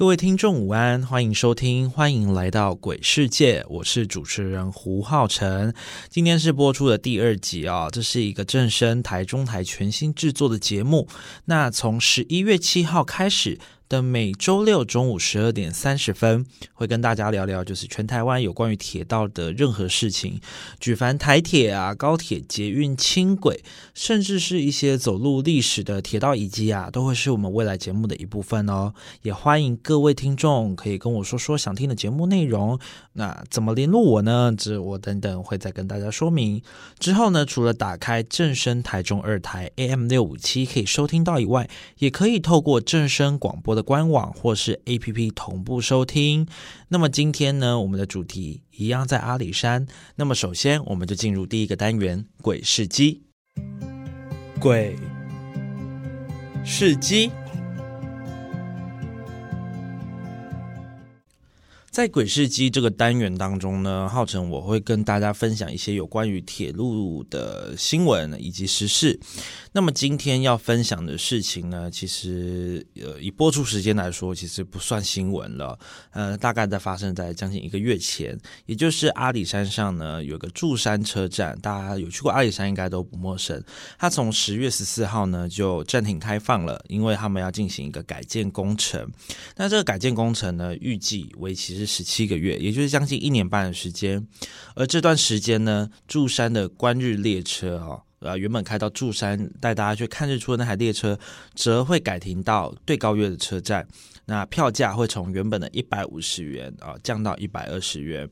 各位听众午安，欢迎收听，欢迎来到鬼世界，我是主持人胡浩辰。今天是播出的第二集啊，这是一个正声台中台全新制作的节目。那从十一月七号开始。的每周六中午十二点三十分，会跟大家聊聊，就是全台湾有关于铁道的任何事情，举凡台铁啊、高铁、捷运、轻轨，甚至是一些走路历史的铁道遗迹啊，都会是我们未来节目的一部分哦。也欢迎各位听众可以跟我说说想听的节目内容。那怎么联络我呢？这我等等会再跟大家说明。之后呢，除了打开正声台中二台 AM 六五七可以收听到以外，也可以透过正声广播的。官网或是 APP 同步收听。那么今天呢，我们的主题一样在阿里山。那么首先，我们就进入第一个单元——鬼市机。鬼市机。在鬼事机这个单元当中呢，浩辰我会跟大家分享一些有关于铁路的新闻以及时事。那么今天要分享的事情呢，其实呃以播出时间来说，其实不算新闻了。呃，大概在发生在将近一个月前，也就是阿里山上呢有个柱山车站，大家有去过阿里山应该都不陌生。它从十月十四号呢就暂停开放了，因为他们要进行一个改建工程。那这个改建工程呢，预计为期。是十七个月，也就是将近一年半的时间。而这段时间呢，柱山的观日列车啊，呃，原本开到柱山带大家去看日出的那台列车，则会改停到对高月的车站。那票价会从原本的一百五十元啊，降到一百二十元。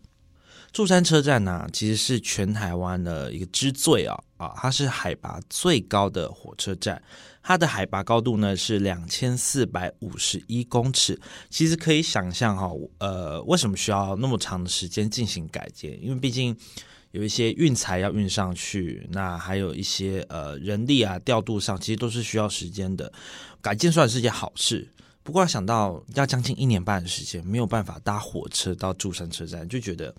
柱山车站呢，其实是全台湾的一个之最啊啊，它是海拔最高的火车站。它的海拔高度呢是两千四百五十一公尺，其实可以想象哈，呃，为什么需要那么长的时间进行改建？因为毕竟有一些运材要运上去，那还有一些呃人力啊调度上，其实都是需要时间的。改建算是件好事，不过想到要将近一年半的时间，没有办法搭火车到柱山车站，就觉得。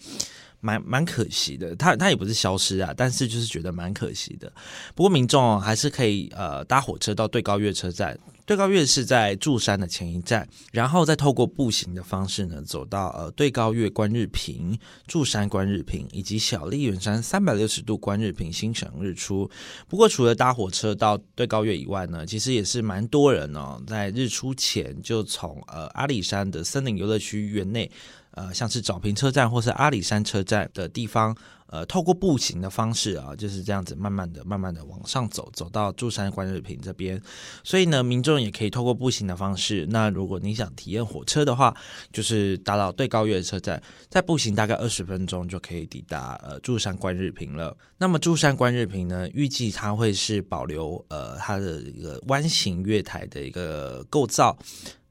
蛮蛮可惜的，它它也不是消失啊，但是就是觉得蛮可惜的。不过民众还是可以呃搭火车到对高月车站，对高月是在柱山的前一站，然后再透过步行的方式呢走到呃对高月观日平、柱山观日平以及小笠原山三百六十度观日平欣赏日出。不过除了搭火车到对高月以外呢，其实也是蛮多人哦，在日出前就从呃阿里山的森林游乐区园内。呃，像是找平车站或是阿里山车站的地方，呃，透过步行的方式啊，就是这样子慢慢的、慢慢的往上走，走到柱山观日平这边。所以呢，民众也可以透过步行的方式。那如果你想体验火车的话，就是达到对高月车站，在步行大概二十分钟就可以抵达呃柱山观日平了。那么柱山观日平呢，预计它会是保留呃它的一个弯形月台的一个构造。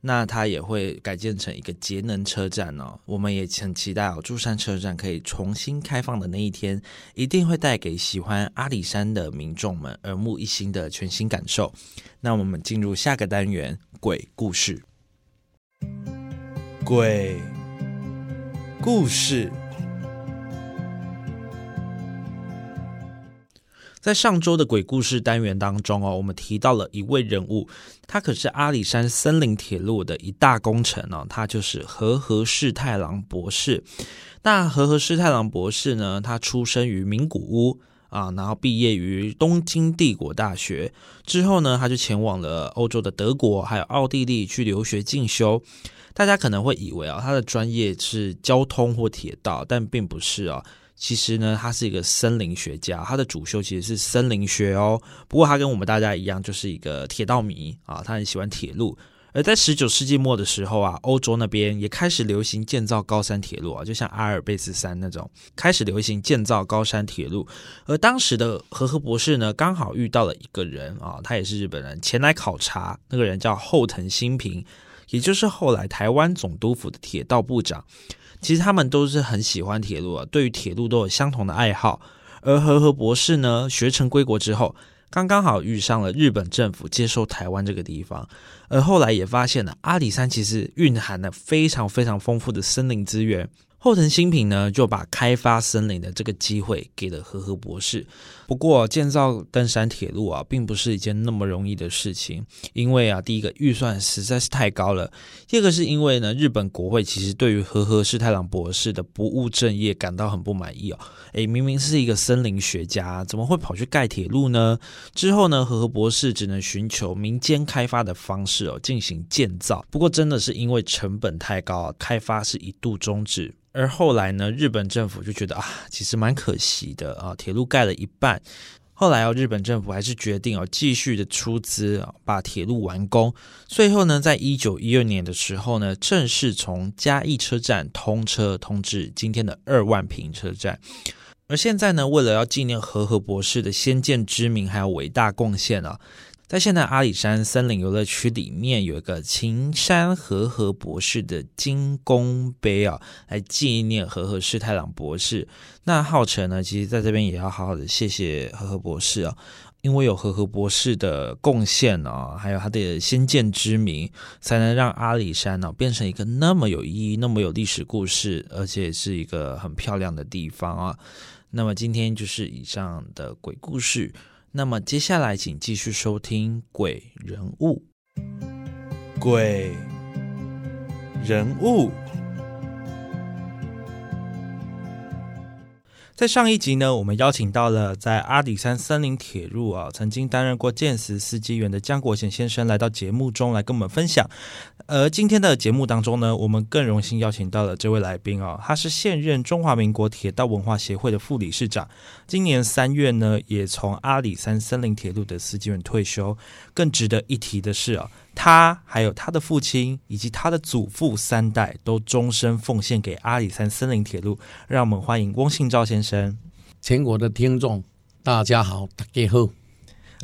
那它也会改建成一个节能车站哦，我们也很期待哦，珠山车站可以重新开放的那一天，一定会带给喜欢阿里山的民众们耳目一新的全新感受。那我们进入下个单元——鬼故事。鬼故事。在上周的鬼故事单元当中哦，我们提到了一位人物，他可是阿里山森林铁路的一大功臣哦，他就是和和世太郎博士。那和和世太郎博士呢，他出生于名古屋啊，然后毕业于东京帝国大学之后呢，他就前往了欧洲的德国还有奥地利去留学进修。大家可能会以为啊，他的专业是交通或铁道，但并不是啊。其实呢，他是一个森林学家，他的主修其实是森林学哦。不过他跟我们大家一样，就是一个铁道迷啊，他很喜欢铁路。而在十九世纪末的时候啊，欧洲那边也开始流行建造高山铁路啊，就像阿尔卑斯山那种，开始流行建造高山铁路。而当时的和和博士呢，刚好遇到了一个人啊，他也是日本人，前来考察。那个人叫后藤新平，也就是后来台湾总督府的铁道部长。其实他们都是很喜欢铁路啊，对于铁路都有相同的爱好。而和和博士呢，学成归国之后，刚刚好遇上了日本政府接收台湾这个地方，而后来也发现了阿里山其实蕴含了非常非常丰富的森林资源。后藤新平呢，就把开发森林的这个机会给了和和博士。不过，建造登山铁路啊，并不是一件那么容易的事情，因为啊，第一个预算实在是太高了；第二个是因为呢，日本国会其实对于和和世太郎博士的不务正业感到很不满意哦。诶，明明是一个森林学家，怎么会跑去盖铁路呢？之后呢，和和博士只能寻求民间开发的方式哦，进行建造。不过，真的是因为成本太高，开发是一度终止。而后来呢，日本政府就觉得啊，其实蛮可惜的啊，铁路盖了一半，后来哦，日本政府还是决定哦，继续的出资啊，把铁路完工。最后呢，在一九一二年的时候呢，正式从嘉义车站通车通至今天的二万平车站。而现在呢，为了要纪念和和博士的先见之明还有伟大贡献啊。在现在阿里山森林游乐区里面有一个秦山和和博士的金公碑啊，来纪念和和世太郎博士。那浩辰呢，其实在这边也要好好的谢谢和和博士啊，因为有和和博士的贡献啊，还有他的先见之明，才能让阿里山呢变成一个那么有意义、那么有历史故事，而且是一个很漂亮的地方啊。那么今天就是以上的鬼故事。那么接下来，请继续收听《鬼人物》。鬼人物。在上一集呢，我们邀请到了在阿里山森林铁路啊，曾经担任过建时司机员的江国贤先生来到节目中来跟我们分享。而今天的节目当中呢，我们更荣幸邀请到了这位来宾哦，他是现任中华民国铁道文化协会的副理事长，今年三月呢，也从阿里山森林铁路的司机员退休。更值得一提的是啊。他还有他的父亲以及他的祖父三代都终身奉献给阿里山森林铁路。让我们欢迎翁信照先生。全国的听众，大家好，大家好。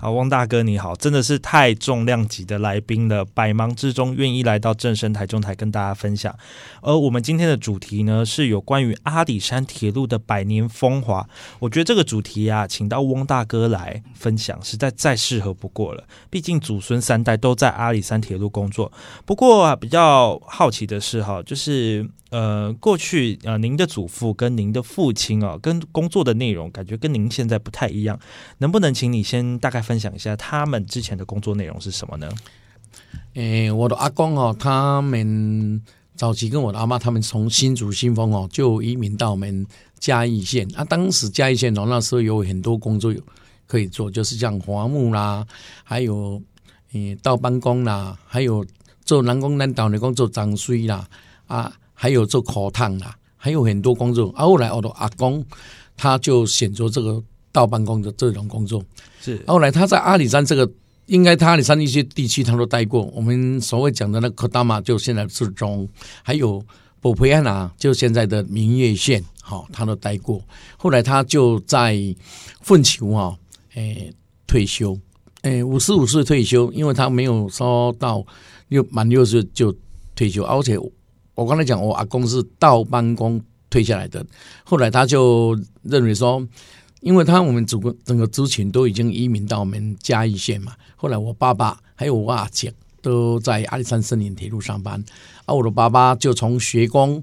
好，汪大哥你好，真的是太重量级的来宾了，百忙之中愿意来到正声台中台跟大家分享。而我们今天的主题呢，是有关于阿里山铁路的百年风华。我觉得这个主题啊，请到汪大哥来分享，实在再适合不过了。毕竟祖孙三代都在阿里山铁路工作。不过啊，比较好奇的是哈，就是。呃，过去呃，您的祖父跟您的父亲啊，跟工作的内容感觉跟您现在不太一样，能不能请你先大概分享一下他们之前的工作内容是什么呢？诶，我的阿公哦，他们早期跟我的阿妈他们从新竹新丰哦就移民到我们嘉义县啊，当时嘉义县哦那时候有很多工作有可以做，就是像伐木啦，还有诶倒班工啦，还有做南工南岛的工作长水啦啊。还有做烤烫啦，还有很多工作。后来我的阿公他就选择这个倒办公的这种工作。是后来他在阿里山这个，应该他阿里山一些地区他都待过。我们所谓讲的那科达玛，就现在是中，还有博培安呐，就现在的明月县，好，他都待过。后来他就在凤球啊，诶，退休，诶，五十五岁退休，因为他没有说到六满六十就退休，而且。我刚才讲，我阿公是倒班工退下来的，后来他就认为说，因为他我们整个整个族群都已经移民到我们嘉义县嘛，后来我爸爸还有我阿姐都在阿里山森林铁路上班，而我的爸爸就从学工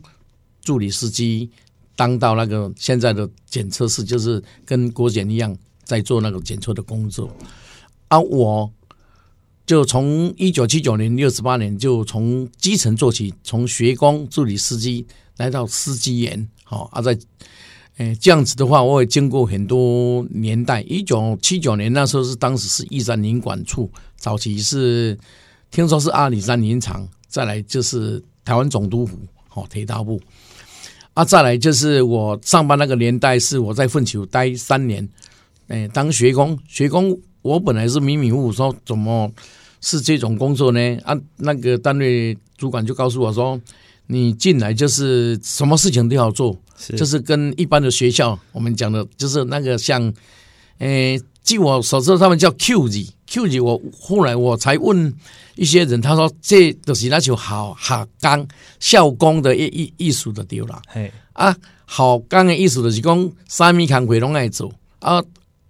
助理司机当到那个现在的检测室，就是跟郭检一样在做那个检测的工作，而我。就从一九七九年六十八年，就从基层做起，从学工助理司机来到司机员，好啊，在诶这样子的话，我也经过很多年代。一九七九年那时候是当时是义山林管处，早期是听说是阿里山林场，再来就是台湾总督府，好铁道部啊，再来就是我上班那个年代是我在凤球待三年，诶当学工，学工我本来是迷迷糊糊说怎么。是这种工作呢？啊，那个单位主管就告诉我说：“你进来就是什么事情都要做，就是跟一般的学校我们讲的，就是那个像，诶，据我所知，他们叫 Q 级 Q 级，我后来我才问一些人，他说这都是那就好好刚校工的艺艺艺术的丢了。嘿，啊，好刚的意思就是讲三米扛鬼拢爱做啊。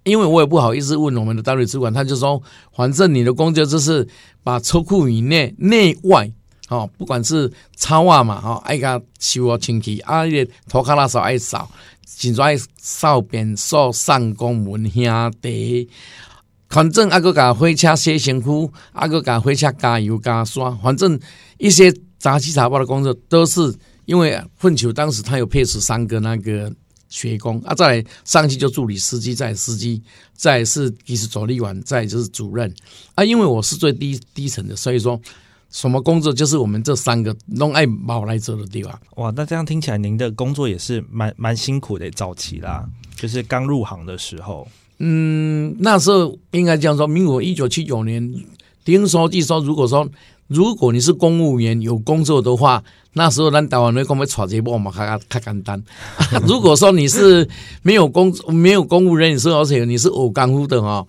因为我也不好意思问我们的单位主管，他就说，反正你的工作就是把车库以内内外，哦，不管是擦袜嘛，哦，爱甲收啊清气，啊，那个拖卡拉扫爱扫，尽爱扫便扫上公门兄弟，反正啊个甲火车洗身躯，啊个甲火车加油加刷，反正一些杂七杂八的工作都是因为混球当时他有配置三个那个。学工啊，再来上去就助理司机，再司机，再是技师助理员，再就是主任啊。因为我是最低低层的，所以说什么工作就是我们这三个弄爱毛来做的地方。哇，那这样听起来您的工作也是蛮蛮辛苦的，早期啦，就是刚入行的时候。嗯，那时候应该这样说，民国一九七九年，听说据说，如果说如果你是公务员有工作的话。那时候咱台湾人讲要揣一波嘛，较较简单。如果说你是没有工没有公务人员，而且你是偶干夫的哈，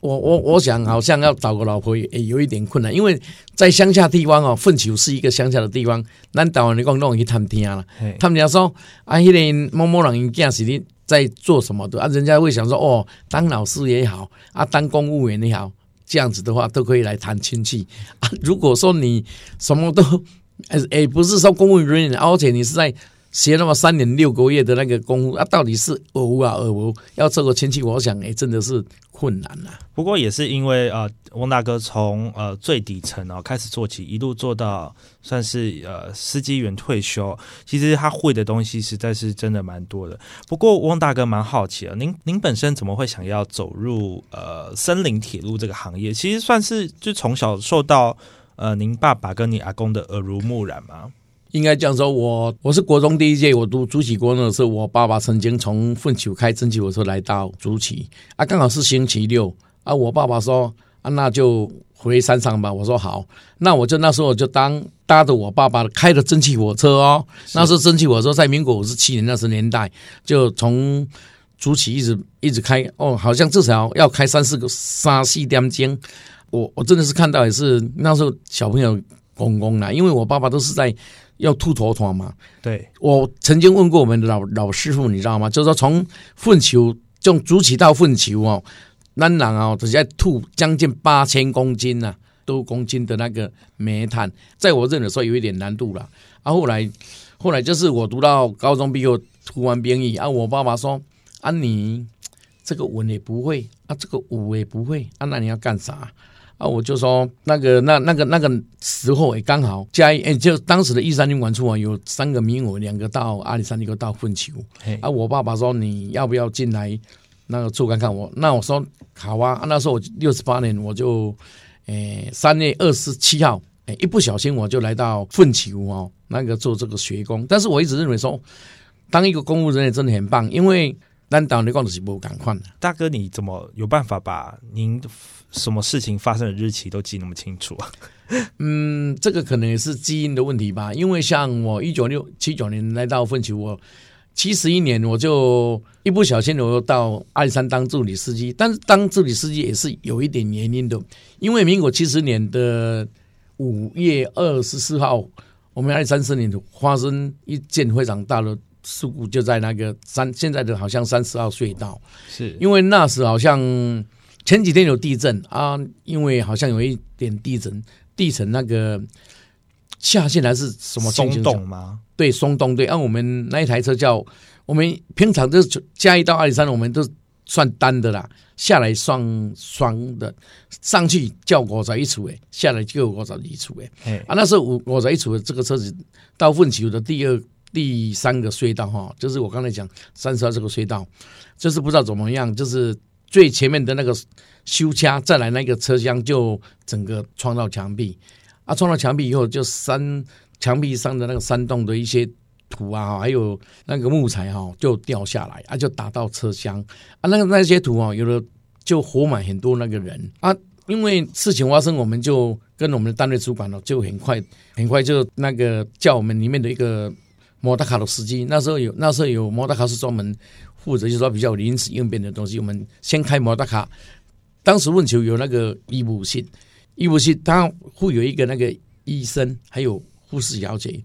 我我我想好像要找个老婆也有一点困难，因为在乡下地方哦，粪球是一个乡下的地方，咱台湾人讲弄去探听了，他们家说啊，迄个某某人因囝是你在做什么的啊？人家会想说哦，当老师也好啊，当公务员也好，这样子的话都可以来谈亲戚啊。如果说你什么都哎哎，不是说公务员，而且你是在学那么三年六个月的那个功夫啊，到底是偶啊偶要这个亲戚，我想哎，真的是困难呐。不过也是因为呃，翁大哥从呃最底层哦开始做起，一路做到算是呃司机员退休，其实他会的东西实在是真的蛮多的。不过翁大哥蛮好奇啊，您您本身怎么会想要走入呃森林铁路这个行业？其实算是就从小受到。呃，您爸爸跟你阿公的耳濡目染吗？应该这样说，我我是国中第一届，我读竹崎国中的时候，我爸爸曾经从凤起开蒸汽火车来到竹崎，啊，刚好是星期六，啊，我爸爸说啊，那就回山上吧。我说好，那我就那时候我就当搭着我爸爸开的蒸汽火车哦，那时候蒸汽火车在民国五十七年那十年代，就从竹崎一直一直开，哦，好像至少要开三四个三四点钟。我我真的是看到也是那时候小朋友公公啦，因为我爸爸都是在要吐坨坨嘛。对，我曾经问过我们的老老师傅，你知道吗？就是说从粪球从竹起到粪球哦，当然哦，直接吐将近八千公斤呐，多公斤的那个煤炭，在我认的时候有一点难度了。啊，后来后来就是我读到高中毕业，读完编译啊，我爸爸说啊，你这个文也不会啊，这个武也不会啊，那你要干啥？啊，我就说那个那那个那个时候也刚好加一，哎，就当时的一三军管处啊，有三个名额，两个到阿里山，一个到凤球。啊，我爸爸说你要不要进来那个处看看？我那我说好啊。那时候我六十八年，我就诶三月二十七号，诶一不小心我就来到凤球哦，那个做这个学工。但是我一直认为说，当一个公务人员真的很棒，因为难道你讲的是不赶快的？大哥，你怎么有办法把您？什么事情发生的日期都记那么清楚啊？嗯，这个可能也是基因的问题吧。因为像我一九六七九年来到奋起，我七十一年我就一不小心我又到阿里山当助理司机。但是当助理司机也是有一点原因的，因为民国七十年的五月二十四号，我们阿里山森林发生一件非常大的事故，就在那个三现在的好像三十号隧道，是因为那时好像。前几天有地震啊，因为好像有一点地震，地层那个下线还是什么松动吗？对，松动对。按我们那一台车叫我们平常就加一到阿里山，我们都算单的啦，下来算双的，上去叫五十一处诶，下来就五十一处诶。啊，那时候五五十一处的这个车子到凤起的第二、第三个隧道哈，就是我刚才讲三十二这个隧道，就是不知道怎么样，就是。最前面的那个修掐，再来那个车厢就整个撞到墙壁，啊，撞到墙壁以后，就山墙壁上的那个山洞的一些土啊，还有那个木材哈，就掉下来，啊，就打到车厢，啊，那个那些土啊，有的就活满很多那个人啊，因为事情发生，我们就跟我们的单位主管呢，就很快很快就那个叫我们里面的一个摩托卡的司机，那时候有那时候有摩托卡是专门。负责就是说比较临时应变的东西，我们先开摩托卡当时问球有那个医务室，医务室他会有一个那个医生，还有护士小姐，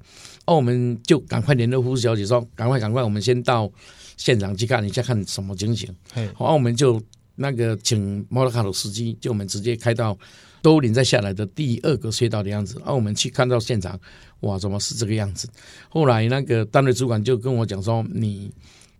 哦，我们就赶快联络护士小姐说，赶快赶快，我们先到现场去看一下，看什么情形。嘿，好，我们就那个请摩托卡的司机，就我们直接开到都林再下来的第二个隧道的样子。啊，我们去看到现场，哇，怎么是这个样子？后来那个单位主管就跟我讲说，你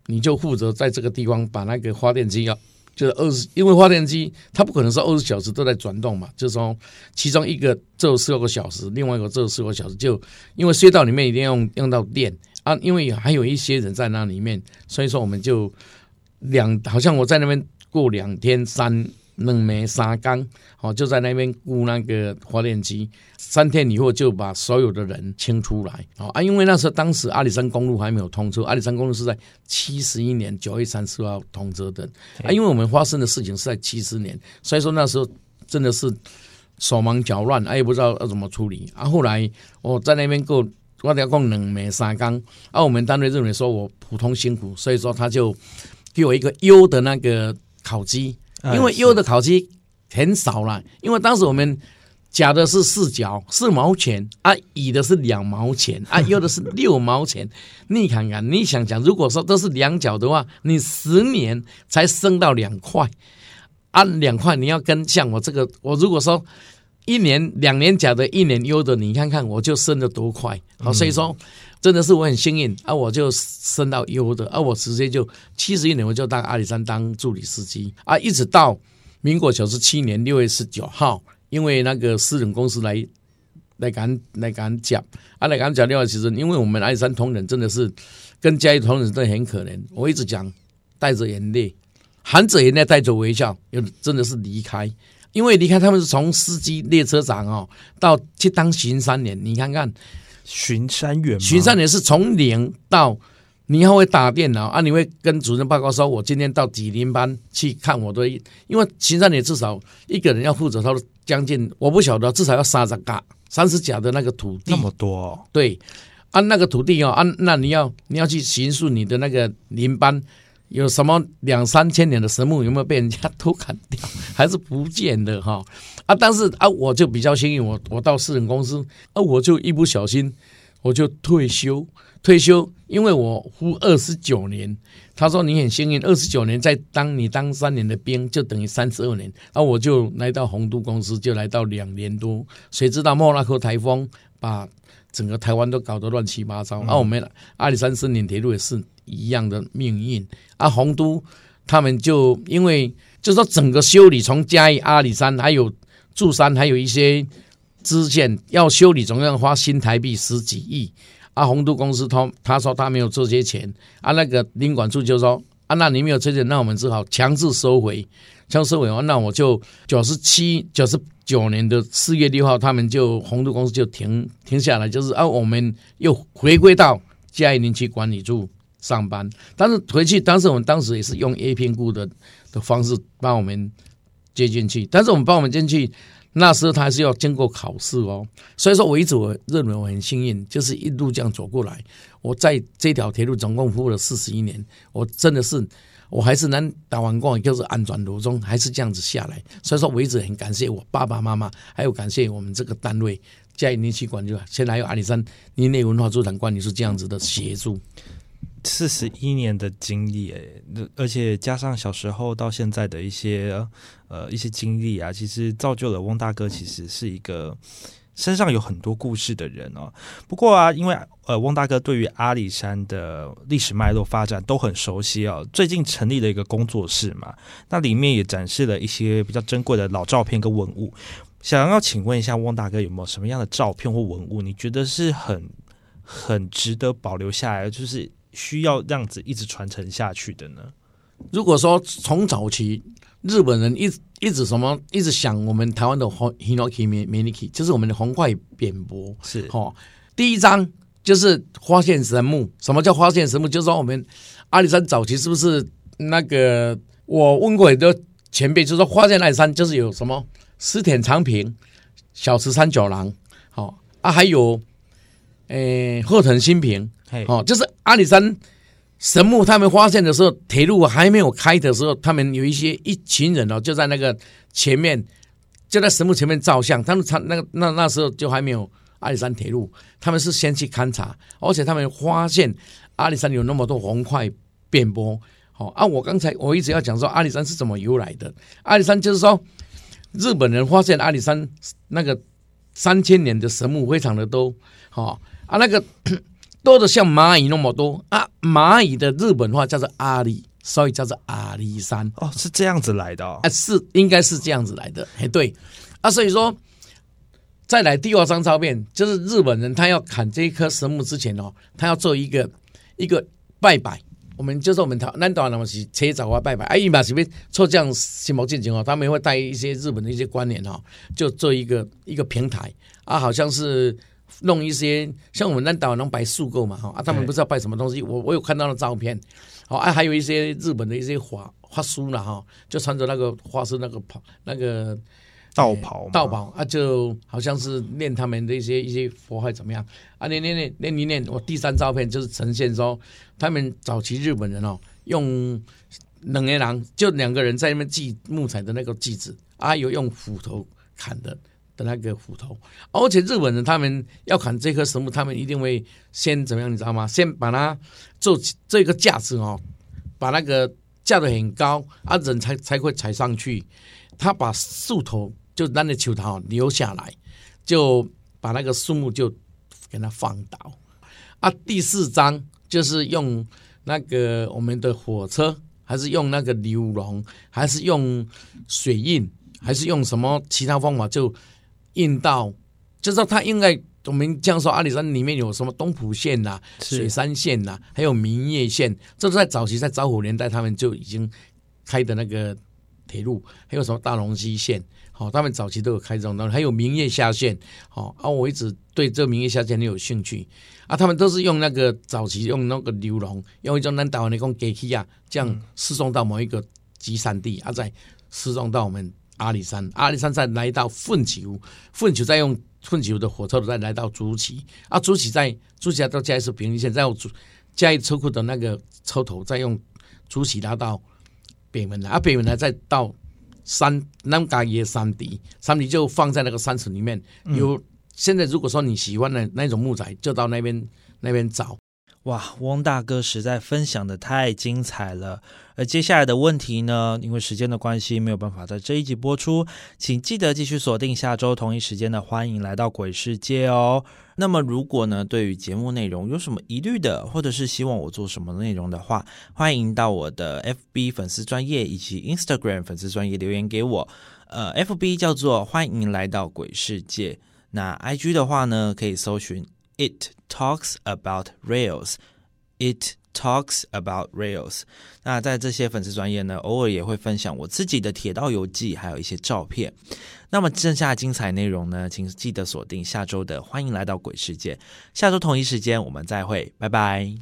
你就负责在这个地方把那个发电机要。就是二十，因为发电机它不可能是二十小时都在转动嘛，就是说其中一个有四个小时，另外一个有四个小时，就因为隧道里面一定要用用到电啊，因为还有一些人在那里面，所以说我们就两，好像我在那边过两天三。两枚沙缸，哦，就在那边雇那个发电机，三天以后就把所有的人清出来，哦啊，因为那时候当时阿里山公路还没有通车，阿里山公路是在七十一年九月三十号通车的，啊，因为我们发生的事情是在七十年，所以说那时候真的是手忙脚乱，啊，也不知道要怎么处理，啊，后来我在那边过，我要供两枚沙缸，啊，我们单位认为说我普通辛苦，所以说他就给我一个优的那个烤鸡。因为优的烤鸡很少了，因为当时我们甲的是四角四毛钱啊，乙的是两毛钱啊，优的是六毛钱。你看看，你想想，如果说都是两角的话，你十年才升到两块，啊两块你要跟像我这个，我如果说一年两年假的，一年优的，你看看我就升的多快。好，所以说真的是我很幸运啊，我就升到优的啊，我直接就七十一年我就到阿里山当助理司机啊，一直到民国九十七年六月十九号，因为那个私人公司来来赶来赶讲啊，来赶讲另外其实因为我们阿里山同仁真的是跟嘉义同仁真的很可怜，我一直讲带着眼泪，含着眼泪带着微笑，又真的是离开，因为离开他们是从司机列车长哦，到去当巡三年，你看看。巡山员，巡山员是从零到，你还会打电脑啊？你会跟主任报告说，我今天到几零班去看我的，因为巡山员至少一个人要负责，他将近我不晓得，至少要三十甲、三十甲的那个土地，那么多，对，按那个土地哦，按那你要你要去巡视你的那个林班。有什么两三千年的神木有没有被人家偷砍掉，还是不见的哈？啊，但是啊，我就比较幸运，我我到私人公司啊，我就一不小心我就退休，退休，因为我服二十九年，他说你很幸运，二十九年再当你当三年的兵，就等于三十二年，啊，我就来到洪都公司，就来到两年多，谁知道莫拉克台风把整个台湾都搞得乱七八糟，啊，我们阿里山森林铁路也是。一样的命运啊！洪都他们就因为就说整个修理从嘉义阿里山还有柱山还有一些支线要修理，总要花新台币十几亿啊！洪都公司他他说他没有这些钱啊，那个领管处就说啊，那你没有这些，那我们只好强制收回，强制收回那我就九十七九十九年的四月六号，他们就洪都公司就停停下来，就是啊，我们又回归到嘉义林区管理处。上班，但是回去，当时我们当时也是用 A 片雇的的方式帮我们接进去，但是我们帮我们进去，那时候他还是要经过考试哦。所以说我一直我认为我很幸运，就是一路这样走过来。我在这条铁路总共服务了四十一年，我真的是我还是能打完工就是安转途中，还是这样子下来。所以说我一直很感谢我爸爸妈妈，还有感谢我们这个单位嘉义林区管理，现在还有阿里山林内文化资产管理是这样子的协助。四十一年的经历，哎，而且加上小时候到现在的一些呃一些经历啊，其实造就了翁大哥，其实是一个身上有很多故事的人哦。不过啊，因为呃翁大哥对于阿里山的历史脉络发展都很熟悉哦，最近成立了一个工作室嘛，那里面也展示了一些比较珍贵的老照片跟文物。想要请问一下翁大哥，有没有什么样的照片或文物，你觉得是很很值得保留下来，就是？需要这样子一直传承下去的呢？如果说从早期日本人一一直什么一直想我们台湾的红 hinoki miniki，就是我们的红块扁柏是哈。第一章就是发现神木，什么叫发现神木？就是说我们阿里山早期是不是那个？我问过很多前辈，就是说发现阿里山就是有什么石田长平、小池三九郎，好啊，还有诶后藤新平。哦，就是阿里山神木他们发现的时候，铁路还没有开的时候，他们有一些一群人哦，就在那个前面，就在神木前面照相。他们他那个那那时候就还没有阿里山铁路，他们是先去勘察，而且他们发现阿里山有那么多红块遍布。好啊，我刚才我一直要讲说阿里山是怎么由来的。阿里山就是说日本人发现阿里山那个三千年的神木非常的多，好啊那个。多的像蚂蚁那么多啊！蚂蚁的日本话叫做阿里，所以叫做阿里山。哦，是这样子来的哦。啊，是应该是这样子来的。哎，对啊，所以说再来第二张照片，就是日本人他要砍这一棵神木之前哦，他要做一个一个拜拜。我们就是我们台南岛那么是车早啊拜拜，哎，一般是不做这样新毛进行哦，他们会带一些日本的一些观念哈，就做一个一个平台啊，好像是。弄一些像我们那岛能摆树构嘛哈啊，他们不知道摆什么东西，我我有看到的照片，好啊，还有一些日本的一些画画书了哈，就穿着那个花式那个袍那个道袍道袍啊，就好像是念他们的一些一些佛还怎么样啊？念念念念念念，我第三照片就是呈现说他们早期日本人哦，用冷个人就两个人在那边锯木材的那个锯子啊，有用斧头砍的。的那个斧头，而且日本人他们要砍这棵神木，他们一定会先怎么样，你知道吗？先把它做这个架子哦，把那个架得很高啊，人才才会踩上去。他把树头就那个球头留下来，就把那个树木就给它放倒。啊，第四章就是用那个我们的火车，还是用那个牛龙，还是用水印，还是用什么其他方法就。印到，就是说他应该我们这样说，阿里山里面有什么东浦线呐、水山线呐，还有明月线，这是在早期在早虎年代他们就已经开的那个铁路，还有什么大龙溪线，好，他们早期都有开这种东西，还有明月下线，好啊，我一直对这明月下线很有兴趣啊，他们都是用那个早期用那个流龙，用一种南岛那种机器啊，这样输送到某一个集散地，啊，再输送到我们。阿里山，阿里山再来到奋球，奋球再用奋球的火车再来到竹崎，啊，竹崎再竹崎到嘉义市平林县，再用竹嘉义车库的那个车头，再用竹崎拉到北门来，啊，北门来再到山南嘎耶山底，山底就放在那个山城里面。有现在如果说你喜欢的那种木材，就到那边那边找。哇，汪大哥实在分享的太精彩了。而接下来的问题呢，因为时间的关系，没有办法在这一集播出，请记得继续锁定下周同一时间的《欢迎来到鬼世界》哦。那么，如果呢对于节目内容有什么疑虑的，或者是希望我做什么内容的话，欢迎到我的 FB 粉丝专业以及 Instagram 粉丝专业留言给我。呃，FB 叫做“欢迎来到鬼世界”，那 IG 的话呢，可以搜寻。It talks about rails. It talks about rails. 那在这些粉丝专业呢，偶尔也会分享我自己的铁道游记，还有一些照片。那么剩下精彩内容呢，请记得锁定下周的《欢迎来到鬼世界》。下周同一时间我们再会，拜拜。